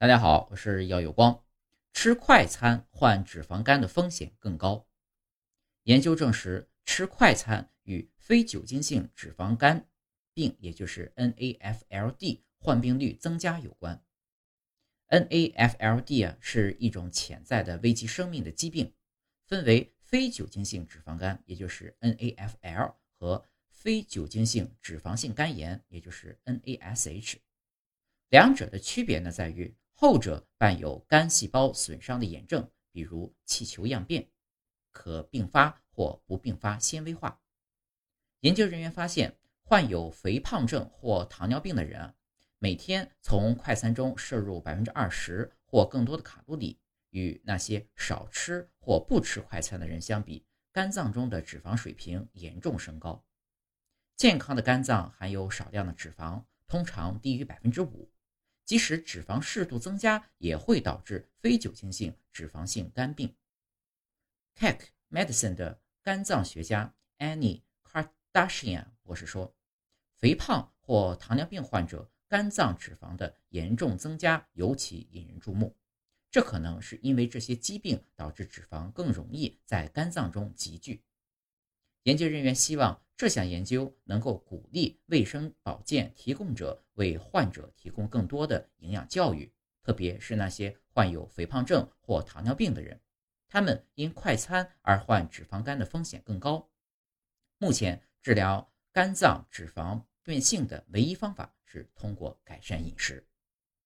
大家好，我是耀有光。吃快餐患脂肪肝的风险更高。研究证实，吃快餐与非酒精性脂肪肝病，也就是 NAFLD 患病率增加有关。NAFLD 啊是一种潜在的危及生命的疾病，分为非酒精性脂肪肝，也就是 NAFL 和非酒精性脂肪性肝炎，也就是 NASH。两者的区别呢，在于。后者伴有肝细胞损伤的炎症，比如气球样变，可并发或不并发纤维化。研究人员发现，患有肥胖症或糖尿病的人，每天从快餐中摄入百分之二十或更多的卡路里，与那些少吃或不吃快餐的人相比，肝脏中的脂肪水平严重升高。健康的肝脏含有少量的脂肪，通常低于百分之五。即使脂肪适度增加，也会导致非酒精性脂肪性肝病。Keck Medicine 的肝脏学家 Annie Kardashian 博士说，肥胖或糖尿病患者肝脏脂肪的严重增加尤其引人注目。这可能是因为这些疾病导致脂肪更容易在肝脏中集聚。研究人员希望这项研究能够鼓励卫生保健提供者为患者提供更多的营养教育，特别是那些患有肥胖症或糖尿病的人，他们因快餐而患脂肪肝的风险更高。目前，治疗肝脏脂肪变性的唯一方法是通过改善饮食。